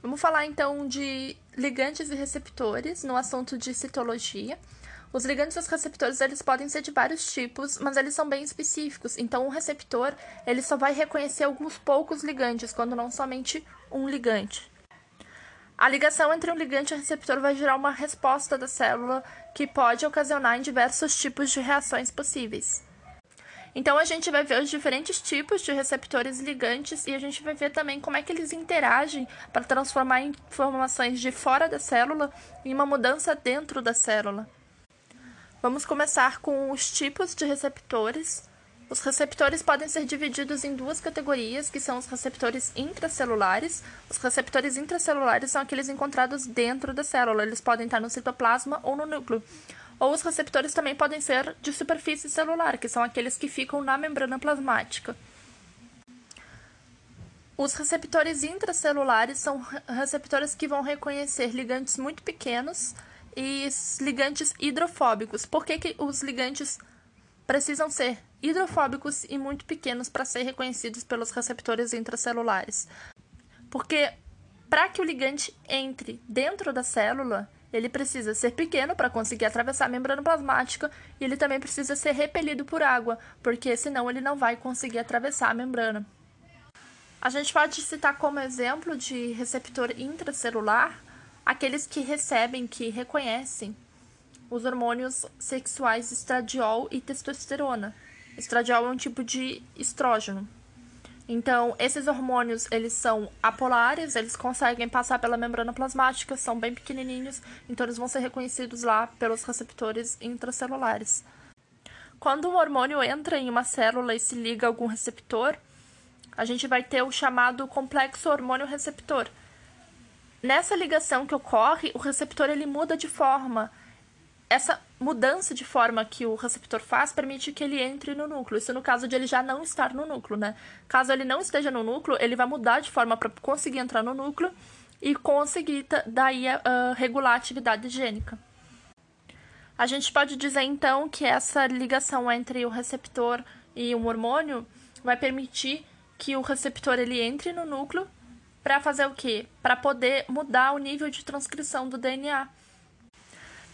Vamos falar então de ligantes e receptores no assunto de citologia. Os ligantes e os receptores eles podem ser de vários tipos, mas eles são bem específicos. Então, o receptor ele só vai reconhecer alguns poucos ligantes, quando não somente um ligante. A ligação entre um ligante e um receptor vai gerar uma resposta da célula que pode ocasionar em diversos tipos de reações possíveis. Então a gente vai ver os diferentes tipos de receptores ligantes e a gente vai ver também como é que eles interagem para transformar informações de fora da célula em uma mudança dentro da célula. Vamos começar com os tipos de receptores. Os receptores podem ser divididos em duas categorias, que são os receptores intracelulares. Os receptores intracelulares são aqueles encontrados dentro da célula, eles podem estar no citoplasma ou no núcleo. Ou os receptores também podem ser de superfície celular, que são aqueles que ficam na membrana plasmática. Os receptores intracelulares são receptores que vão reconhecer ligantes muito pequenos e ligantes hidrofóbicos. Por que, que os ligantes precisam ser hidrofóbicos e muito pequenos para ser reconhecidos pelos receptores intracelulares? Porque para que o ligante entre dentro da célula, ele precisa ser pequeno para conseguir atravessar a membrana plasmática e ele também precisa ser repelido por água, porque senão ele não vai conseguir atravessar a membrana. A gente pode citar como exemplo de receptor intracelular aqueles que recebem, que reconhecem os hormônios sexuais estradiol e testosterona. Estradiol é um tipo de estrógeno. Então, esses hormônios, eles são apolares, eles conseguem passar pela membrana plasmática, são bem pequenininhos, então eles vão ser reconhecidos lá pelos receptores intracelulares. Quando um hormônio entra em uma célula e se liga a algum receptor, a gente vai ter o chamado complexo hormônio receptor. Nessa ligação que ocorre, o receptor ele muda de forma essa mudança de forma que o receptor faz permite que ele entre no núcleo. Isso no caso de ele já não estar no núcleo, né? Caso ele não esteja no núcleo, ele vai mudar de forma para conseguir entrar no núcleo e conseguir daí uh, regular a atividade gênica. A gente pode dizer então que essa ligação entre o receptor e um hormônio vai permitir que o receptor ele entre no núcleo para fazer o quê? Para poder mudar o nível de transcrição do DNA.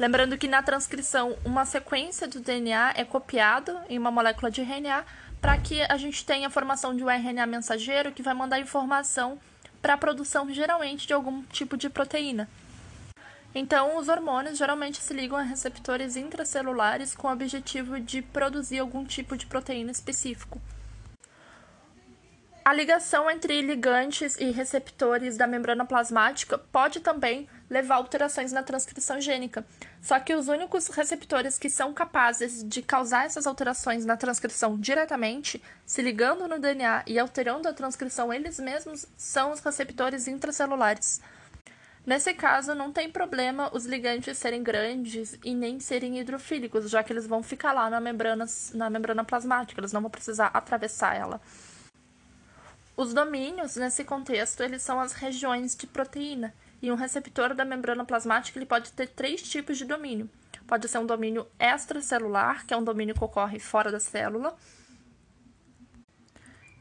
Lembrando que na transcrição, uma sequência do DNA é copiada em uma molécula de RNA para que a gente tenha a formação de um RNA mensageiro que vai mandar informação para a produção, geralmente, de algum tipo de proteína. Então, os hormônios geralmente se ligam a receptores intracelulares com o objetivo de produzir algum tipo de proteína específico. A ligação entre ligantes e receptores da membrana plasmática pode também levar a alterações na transcrição gênica. Só que os únicos receptores que são capazes de causar essas alterações na transcrição diretamente, se ligando no DNA e alterando a transcrição eles mesmos, são os receptores intracelulares. Nesse caso, não tem problema os ligantes serem grandes e nem serem hidrofílicos, já que eles vão ficar lá na membrana, na membrana plasmática, eles não vão precisar atravessar ela. Os domínios, nesse contexto, eles são as regiões de proteína, e um receptor da membrana plasmática ele pode ter três tipos de domínio. Pode ser um domínio extracelular, que é um domínio que ocorre fora da célula.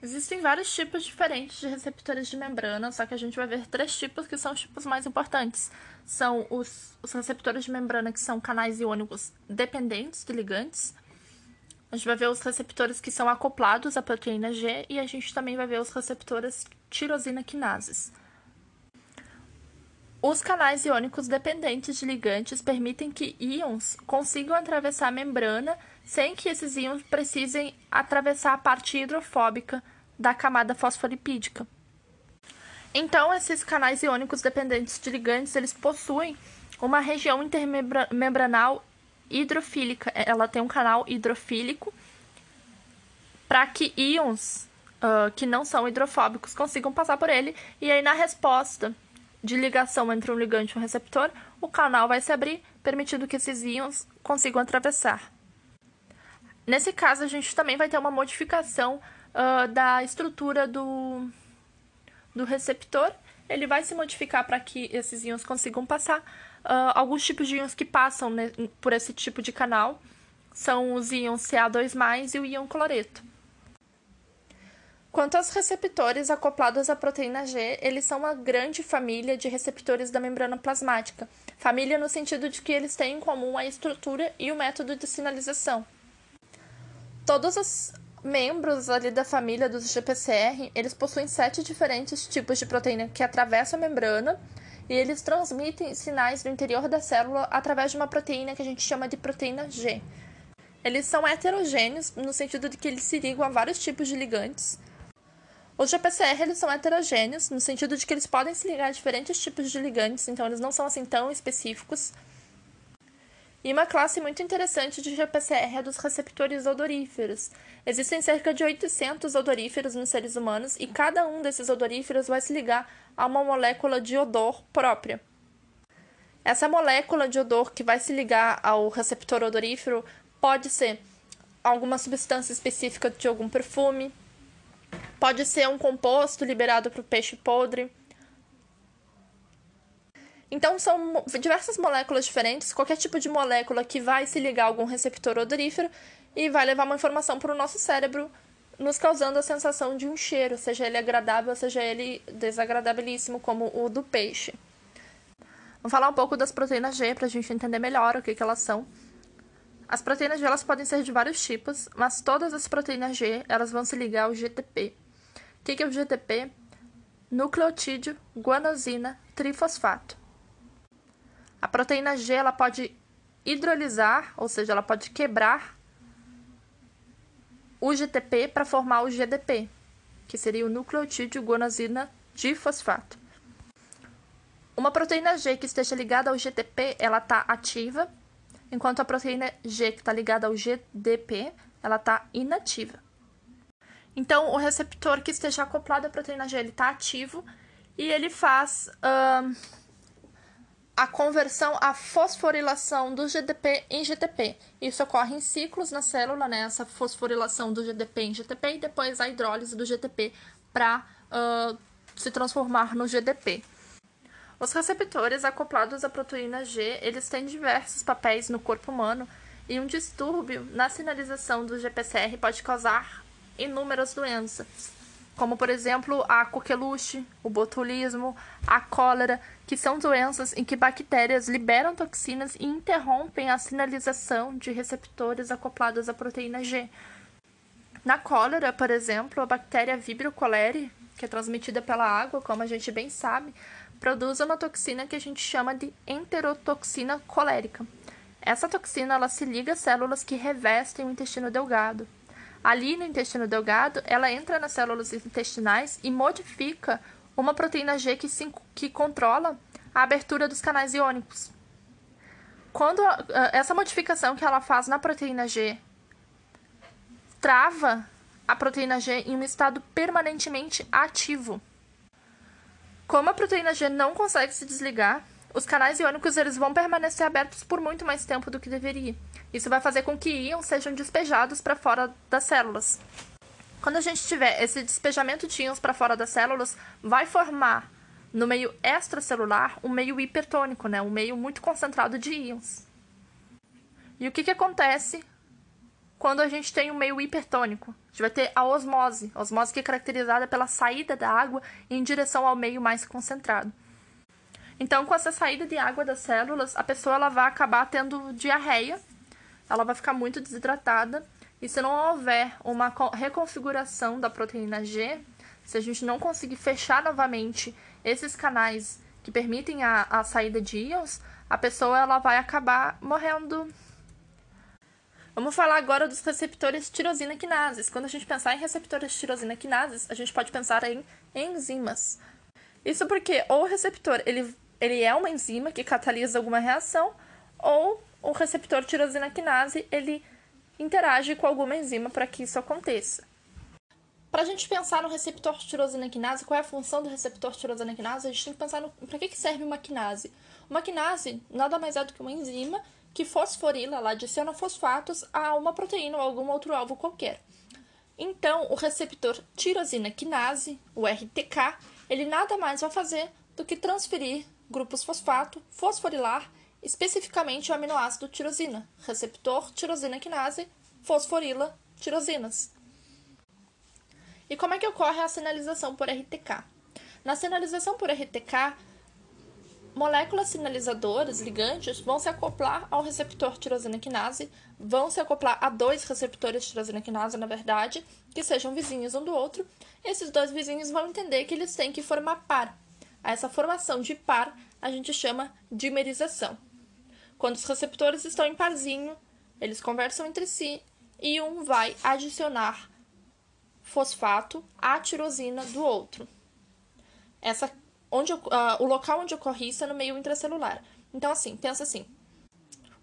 Existem vários tipos diferentes de receptores de membrana, só que a gente vai ver três tipos que são os tipos mais importantes. São os, os receptores de membrana que são canais iônicos dependentes de ligantes, a gente vai ver os receptores que são acoplados à proteína G e a gente também vai ver os receptores tirosina quinases. Os canais iônicos dependentes de ligantes permitem que íons consigam atravessar a membrana sem que esses íons precisem atravessar a parte hidrofóbica da camada fosfolipídica. Então, esses canais iônicos dependentes de ligantes, eles possuem uma região intermembranal hidrofílica. Ela tem um canal hidrofílico para que íons uh, que não são hidrofóbicos consigam passar por ele. E aí, na resposta de ligação entre um ligante e um receptor, o canal vai se abrir, permitindo que esses íons consigam atravessar. Nesse caso, a gente também vai ter uma modificação uh, da estrutura do, do receptor. Ele vai se modificar para que esses íons consigam passar, Uh, alguns tipos de íons que passam né, por esse tipo de canal são os íons Ca2+, e o íon cloreto. Quanto aos receptores acoplados à proteína G, eles são uma grande família de receptores da membrana plasmática. Família no sentido de que eles têm em comum a estrutura e o método de sinalização. Todos os membros ali da família dos GPCR, eles possuem sete diferentes tipos de proteína que atravessam a membrana e eles transmitem sinais no interior da célula através de uma proteína que a gente chama de proteína G. Eles são heterogêneos no sentido de que eles se ligam a vários tipos de ligantes os GPCR eles são heterogêneos, no sentido de que eles podem se ligar a diferentes tipos de ligantes, então eles não são assim tão específicos. E uma classe muito interessante de GPCR é dos receptores odoríferos. Existem cerca de 800 odoríferos nos seres humanos e cada um desses odoríferos vai se ligar a uma molécula de odor própria. Essa molécula de odor que vai se ligar ao receptor odorífero pode ser alguma substância específica de algum perfume, Pode ser um composto liberado para o peixe podre. Então, são diversas moléculas diferentes, qualquer tipo de molécula que vai se ligar a algum receptor odorífero e vai levar uma informação para o nosso cérebro, nos causando a sensação de um cheiro, seja ele agradável, seja ele desagradabilíssimo, como o do peixe. Vamos falar um pouco das proteínas G para a gente entender melhor o que, que elas são. As proteínas G elas podem ser de vários tipos, mas todas as proteínas G elas vão se ligar ao GTP, o que, que é o GTP? Nucleotídeo, guanosina, trifosfato. A proteína G ela pode hidrolisar, ou seja, ela pode quebrar o GTP para formar o GDP, que seria o nucleotídeo guanosina difosfato. Uma proteína G que esteja ligada ao GTP, ela está ativa, enquanto a proteína G que está ligada ao GDP, ela está inativa. Então, o receptor que esteja acoplado à proteína G está ativo e ele faz uh, a conversão, a fosforilação do GDP em GTP. Isso ocorre em ciclos na célula, né? Essa fosforilação do GDP em GTP e depois a hidrólise do GTP para uh, se transformar no GDP. Os receptores acoplados à proteína G, eles têm diversos papéis no corpo humano e um distúrbio na sinalização do GPCR pode causar inúmeras doenças, como por exemplo a coqueluche, o botulismo, a cólera, que são doenças em que bactérias liberam toxinas e interrompem a sinalização de receptores acoplados à proteína G. Na cólera, por exemplo, a bactéria Vibrio cholerae, que é transmitida pela água, como a gente bem sabe, produz uma toxina que a gente chama de enterotoxina colérica. Essa toxina ela se liga às células que revestem o intestino delgado. Ali no intestino delgado, ela entra nas células intestinais e modifica uma proteína G que, se, que controla a abertura dos canais iônicos. Quando essa modificação que ela faz na proteína G trava a proteína G em um estado permanentemente ativo. Como a proteína G não consegue se desligar, os canais iônicos eles vão permanecer abertos por muito mais tempo do que deveria. Isso vai fazer com que íons sejam despejados para fora das células. Quando a gente tiver esse despejamento de íons para fora das células, vai formar no meio extracelular um meio hipertônico, né? um meio muito concentrado de íons. E o que, que acontece quando a gente tem um meio hipertônico? A gente vai ter a osmose, a osmose que é caracterizada pela saída da água em direção ao meio mais concentrado. Então, com essa saída de água das células, a pessoa ela vai acabar tendo diarreia, ela vai ficar muito desidratada, e se não houver uma reconfiguração da proteína G, se a gente não conseguir fechar novamente esses canais que permitem a, a saída de íons, a pessoa ela vai acabar morrendo. Vamos falar agora dos receptores tirosina quinases. Quando a gente pensar em receptores tirosina quinases, a gente pode pensar em enzimas. Isso porque ou o receptor ele ele é uma enzima que catalisa alguma reação, ou o receptor tirosina quinase ele interage com alguma enzima para que isso aconteça. Para a gente pensar no receptor tirosina quinase, qual é a função do receptor tirosina quinase, a gente tem que pensar no para que, que serve uma quinase. Uma quinase nada mais é do que uma enzima que fosforila, ela adiciona fosfatos a uma proteína ou algum outro alvo qualquer. Então, o receptor tirosina quinase, o RTK, ele nada mais vai fazer do que transferir grupos fosfato, fosforilar, especificamente o aminoácido tirosina, receptor tirosina quinase, fosforila tirosinas. E como é que ocorre a sinalização por RTK? Na sinalização por RTK, moléculas sinalizadoras, ligantes, vão se acoplar ao receptor tirosina quinase, vão se acoplar a dois receptores tirosina quinase, na verdade, que sejam vizinhos um do outro. Esses dois vizinhos vão entender que eles têm que formar par. Essa formação de par a gente chama dimerização. Quando os receptores estão em parzinho, eles conversam entre si e um vai adicionar fosfato à tirosina do outro. Essa, onde, uh, o local onde ocorre isso é no meio intracelular. Então, assim, pensa assim.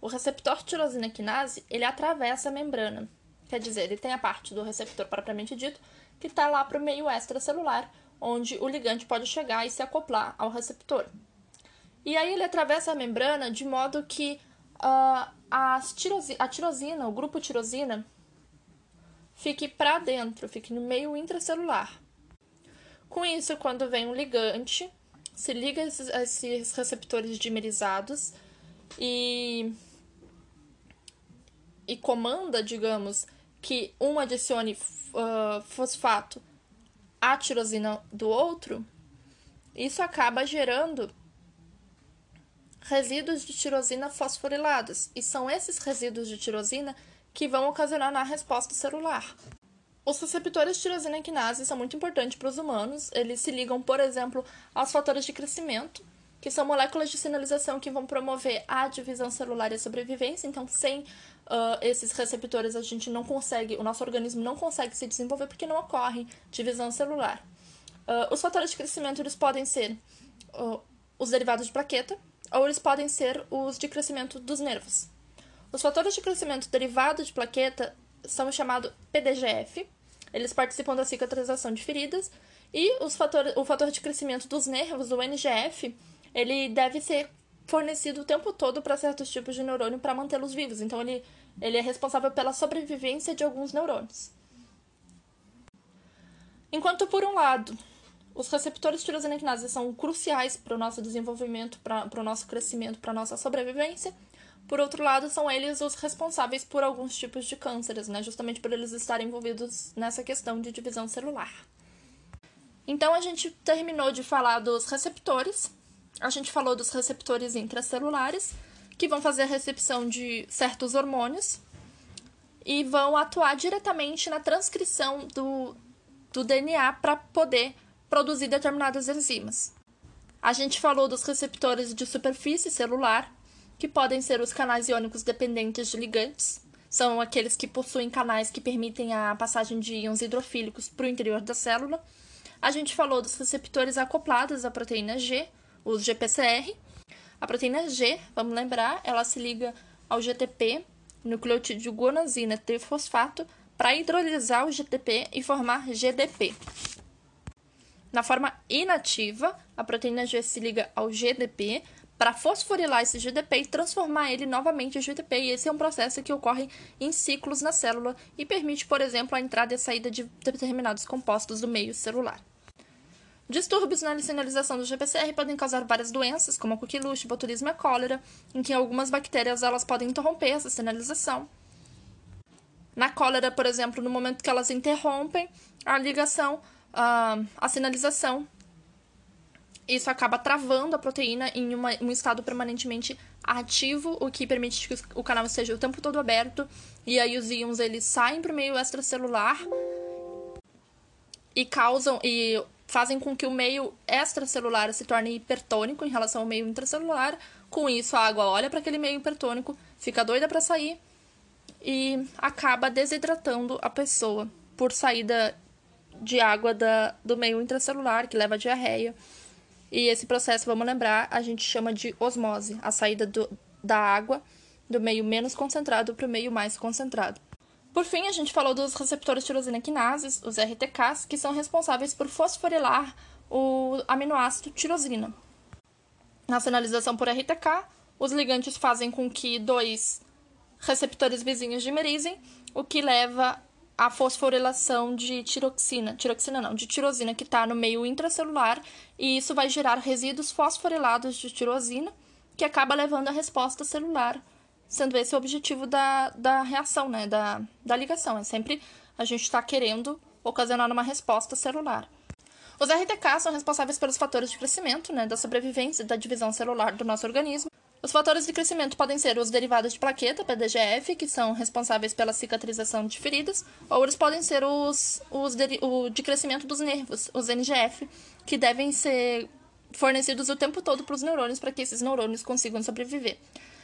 O receptor tirosina quinase, ele atravessa a membrana. Quer dizer, ele tem a parte do receptor propriamente dito, que está lá para o meio extracelular, onde o ligante pode chegar e se acoplar ao receptor. E aí ele atravessa a membrana de modo que uh, a, tirosi a tirosina, o grupo tirosina, fique para dentro, fique no meio intracelular. Com isso, quando vem um ligante, se liga a esses, a esses receptores dimerizados e, e comanda, digamos, que um adicione uh, fosfato à tirosina do outro, isso acaba gerando resíduos de tirosina fosforilados, e são esses resíduos de tirosina que vão ocasionar na resposta celular. Os receptores de tirosina quinase são muito importantes para os humanos. Eles se ligam, por exemplo, aos fatores de crescimento, que são moléculas de sinalização que vão promover a divisão celular e a sobrevivência. Então, sem uh, esses receptores, a gente não consegue, o nosso organismo não consegue se desenvolver porque não ocorre divisão celular. Uh, os fatores de crescimento eles podem ser uh, os derivados de plaqueta, ou eles podem ser os de crescimento dos nervos. Os fatores de crescimento derivados de plaqueta são chamados PDGF, eles participam da cicatrização de feridas, e os fator, o fator de crescimento dos nervos, o NGF, ele deve ser fornecido o tempo todo para certos tipos de neurônio para mantê-los vivos. Então, ele, ele é responsável pela sobrevivência de alguns neurônios. Enquanto, por um lado, os receptores tirosinectinase são cruciais para o nosso desenvolvimento, para o nosso crescimento, para a nossa sobrevivência. Por outro lado, são eles os responsáveis por alguns tipos de cânceres, né? justamente por eles estarem envolvidos nessa questão de divisão celular. Então, a gente terminou de falar dos receptores, a gente falou dos receptores intracelulares, que vão fazer a recepção de certos hormônios e vão atuar diretamente na transcrição do, do DNA para poder produzir determinadas enzimas. A gente falou dos receptores de superfície celular, que podem ser os canais iônicos dependentes de ligantes, são aqueles que possuem canais que permitem a passagem de íons hidrofílicos para o interior da célula. A gente falou dos receptores acoplados à proteína G, os GPCR. A proteína G, vamos lembrar, ela se liga ao GTP, nucleotídeo guanosina trifosfato, para hidrolisar o GTP e formar GDP. Na forma inativa, a proteína G se liga ao GDP para fosforilar esse GDP e transformar ele novamente em GDP. E esse é um processo que ocorre em ciclos na célula e permite, por exemplo, a entrada e a saída de determinados compostos do meio celular. Distúrbios na sinalização do GPCR podem causar várias doenças, como a coqueluche, botulismo e a cólera, em que algumas bactérias elas podem interromper essa sinalização. Na cólera, por exemplo, no momento que elas interrompem a ligação, uh, a sinalização. Isso acaba travando a proteína em uma, um estado permanentemente ativo, o que permite que o canal esteja o tempo todo aberto. E aí os íons eles saem para o meio extracelular e causam e fazem com que o meio extracelular se torne hipertônico em relação ao meio intracelular. Com isso, a água olha para aquele meio hipertônico, fica doida para sair e acaba desidratando a pessoa por saída de água da, do meio intracelular, que leva a diarreia. E esse processo, vamos lembrar, a gente chama de osmose, a saída do, da água do meio menos concentrado para o meio mais concentrado. Por fim, a gente falou dos receptores tirosina quinases, os RTKs, que são responsáveis por fosforilar o aminoácido tirosina. Na sinalização por RTK, os ligantes fazem com que dois receptores vizinhos dimerizem, o que leva a fosforilação de tiroxina, tiroxina não, de tirosina que está no meio intracelular, e isso vai gerar resíduos fosforilados de tirosina, que acaba levando a resposta celular, sendo esse o objetivo da, da reação, né, da, da ligação. É sempre a gente está querendo ocasionando uma resposta celular. Os RTK são responsáveis pelos fatores de crescimento, né, da sobrevivência e da divisão celular do nosso organismo. Os fatores de crescimento podem ser os derivados de plaqueta, PDGF, que são responsáveis pela cicatrização de feridas, ou eles podem ser os, os de, o de crescimento dos nervos, os NGF, que devem ser fornecidos o tempo todo para os neurônios para que esses neurônios consigam sobreviver.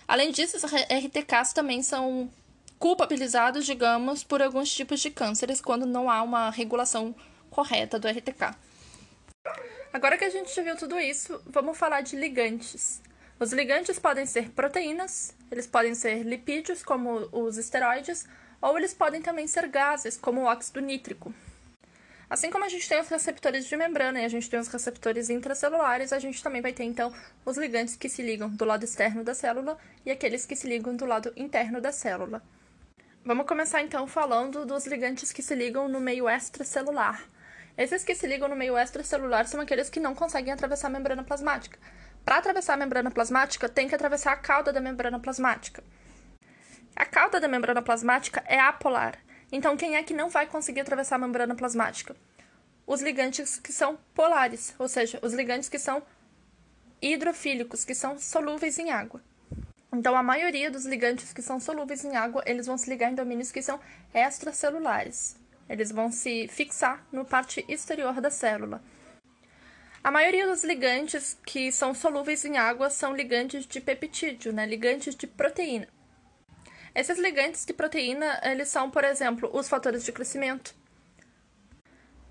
Além disso, os RTKs também são culpabilizados, digamos, por alguns tipos de cânceres quando não há uma regulação correta do RTK. Agora que a gente já viu tudo isso, vamos falar de ligantes. Os ligantes podem ser proteínas, eles podem ser lipídios, como os esteroides, ou eles podem também ser gases, como o óxido nítrico. Assim como a gente tem os receptores de membrana e a gente tem os receptores intracelulares, a gente também vai ter então os ligantes que se ligam do lado externo da célula e aqueles que se ligam do lado interno da célula. Vamos começar então falando dos ligantes que se ligam no meio extracelular. Esses que se ligam no meio extracelular são aqueles que não conseguem atravessar a membrana plasmática. Para atravessar a membrana plasmática, tem que atravessar a cauda da membrana plasmática. A cauda da membrana plasmática é apolar. Então, quem é que não vai conseguir atravessar a membrana plasmática? Os ligantes que são polares, ou seja, os ligantes que são hidrofílicos, que são solúveis em água. Então, a maioria dos ligantes que são solúveis em água, eles vão se ligar em domínios que são extracelulares. Eles vão se fixar no parte exterior da célula. A maioria dos ligantes que são solúveis em água são ligantes de peptídeo, né? ligantes de proteína. Esses ligantes de proteína, eles são, por exemplo, os fatores de crescimento,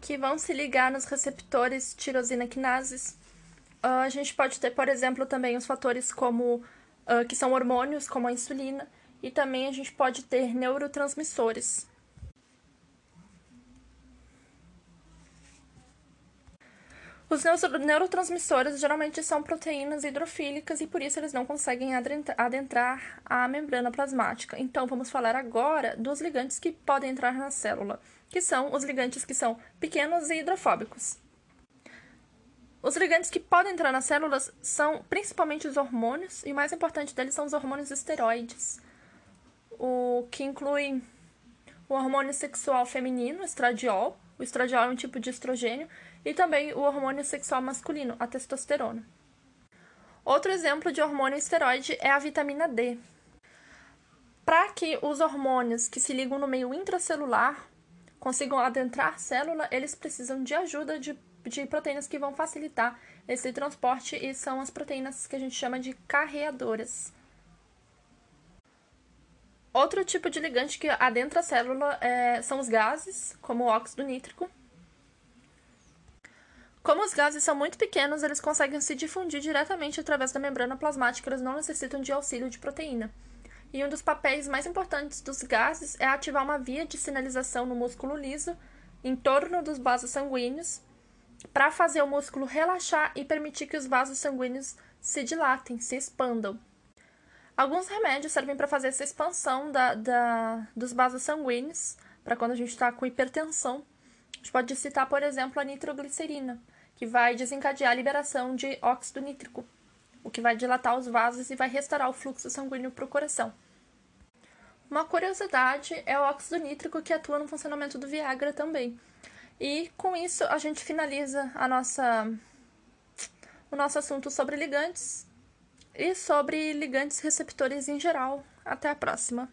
que vão se ligar nos receptores tirosina quinases. Uh, a gente pode ter, por exemplo, também os fatores como uh, que são hormônios, como a insulina, e também a gente pode ter neurotransmissores. Os neurotransmissores geralmente são proteínas hidrofílicas e por isso eles não conseguem adentrar a membrana plasmática. Então, vamos falar agora dos ligantes que podem entrar na célula, que são os ligantes que são pequenos e hidrofóbicos. Os ligantes que podem entrar nas células são principalmente os hormônios, e o mais importante deles são os hormônios esteroides, o que inclui o hormônio sexual feminino, estradiol. O estradiol é um tipo de estrogênio e também o hormônio sexual masculino, a testosterona. Outro exemplo de hormônio esteroide é a vitamina D. Para que os hormônios que se ligam no meio intracelular consigam adentrar a célula, eles precisam de ajuda de, de proteínas que vão facilitar esse transporte e são as proteínas que a gente chama de carreadoras. Outro tipo de ligante que adentra a célula é, são os gases, como o óxido nítrico, como os gases são muito pequenos, eles conseguem se difundir diretamente através da membrana plasmática, eles não necessitam de auxílio de proteína. E um dos papéis mais importantes dos gases é ativar uma via de sinalização no músculo liso, em torno dos vasos sanguíneos, para fazer o músculo relaxar e permitir que os vasos sanguíneos se dilatem, se expandam. Alguns remédios servem para fazer essa expansão da, da, dos vasos sanguíneos, para quando a gente está com hipertensão. A gente pode citar, por exemplo, a nitroglicerina, que vai desencadear a liberação de óxido nítrico, o que vai dilatar os vasos e vai restaurar o fluxo sanguíneo para o coração. Uma curiosidade é o óxido nítrico que atua no funcionamento do Viagra também. E com isso a gente finaliza a nossa o nosso assunto sobre ligantes e sobre ligantes receptores em geral. Até a próxima.